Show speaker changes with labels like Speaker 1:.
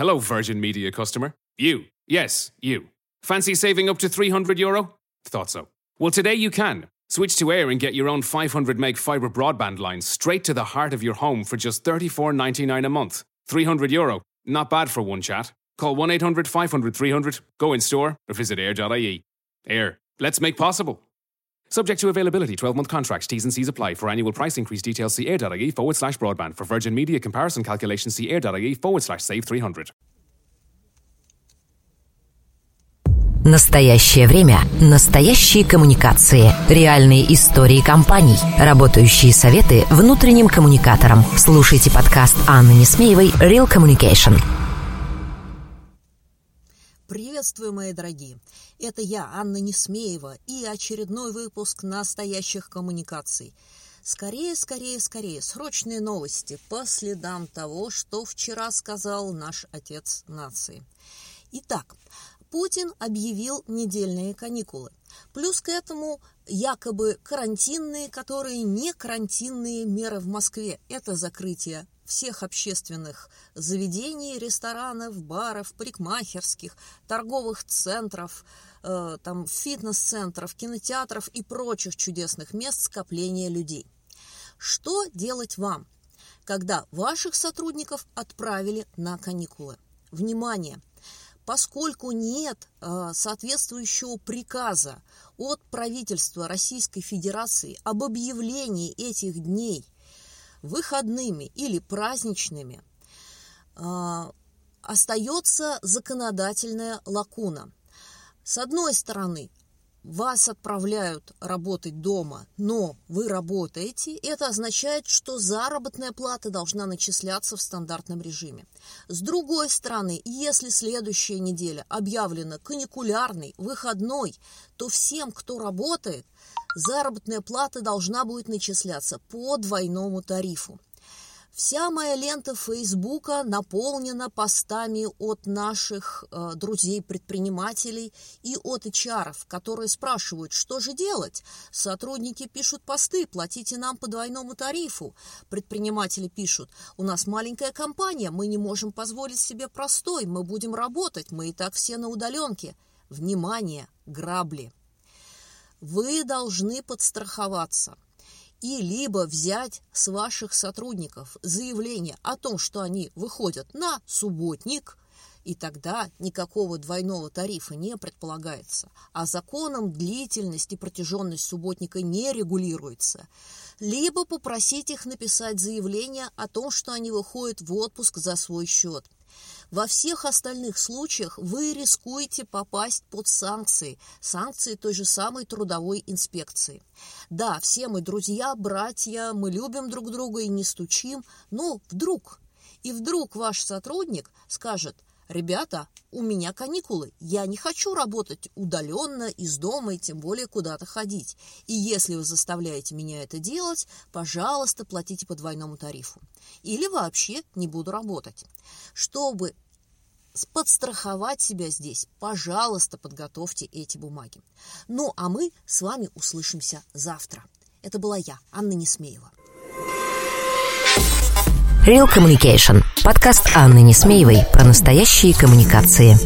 Speaker 1: Hello, Virgin Media customer. You. Yes, you. Fancy saving up to 300 euro? Thought so. Well, today you can. Switch to Air and get your own 500 meg fibre broadband line straight to the heart of your home for just 34.99 a month. 300 euro. Not bad for one chat. Call 1 800 500 300, go in store, or visit air.ie. Air. Let's make possible. Subject to availability, 12 month contracts, T's and C's apply. For annual price increase details, see air.ie forward slash broadband. For Virgin Media comparison calculations, see air.ie forward slash save 300.
Speaker 2: Настоящее время. Настоящие коммуникации. Реальные истории компаний. Работающие советы внутренним коммуникаторам. Слушайте подкаст Анны Несмеевой «Real Communication».
Speaker 3: Приветствую, мои дорогие! Это я, Анна Несмеева, и очередной выпуск настоящих коммуникаций. Скорее, скорее, скорее, срочные новости по следам того, что вчера сказал наш отец нации. Итак, Путин объявил недельные каникулы. Плюс к этому якобы карантинные, которые не карантинные меры в Москве. Это закрытие всех общественных заведений, ресторанов, баров, парикмахерских, торговых центров, э, там, фитнес-центров, кинотеатров и прочих чудесных мест скопления людей. Что делать вам, когда ваших сотрудников отправили на каникулы? Внимание! Поскольку нет э, соответствующего приказа от правительства Российской Федерации об объявлении этих дней выходными или праздничными, э, остается законодательная лакуна. С одной стороны, вас отправляют работать дома, но вы работаете, это означает, что заработная плата должна начисляться в стандартном режиме. С другой стороны, если следующая неделя объявлена каникулярной, выходной, то всем, кто работает, заработная плата должна будет начисляться по двойному тарифу. Вся моя лента Фейсбука наполнена постами от наших э, друзей-предпринимателей и от HR, которые спрашивают, что же делать. Сотрудники пишут посты, платите нам по двойному тарифу. Предприниматели пишут, у нас маленькая компания, мы не можем позволить себе простой, мы будем работать, мы и так все на удаленке. Внимание, грабли. Вы должны подстраховаться – и либо взять с ваших сотрудников заявление о том, что они выходят на субботник, и тогда никакого двойного тарифа не предполагается, а законом длительность и протяженность субботника не регулируется. Либо попросить их написать заявление о том, что они выходят в отпуск за свой счет – во всех остальных случаях вы рискуете попасть под санкции, санкции той же самой трудовой инспекции. Да, все мы друзья, братья, мы любим друг друга и не стучим, но вдруг, и вдруг ваш сотрудник скажет – ребята, у меня каникулы, я не хочу работать удаленно из дома и тем более куда-то ходить. И если вы заставляете меня это делать, пожалуйста, платите по двойному тарифу. Или вообще не буду работать. Чтобы подстраховать себя здесь, пожалуйста, подготовьте эти бумаги. Ну, а мы с вами услышимся завтра. Это была я, Анна Несмеева.
Speaker 2: Real Communication. Подкаст Анны Несмеевой про настоящие коммуникации.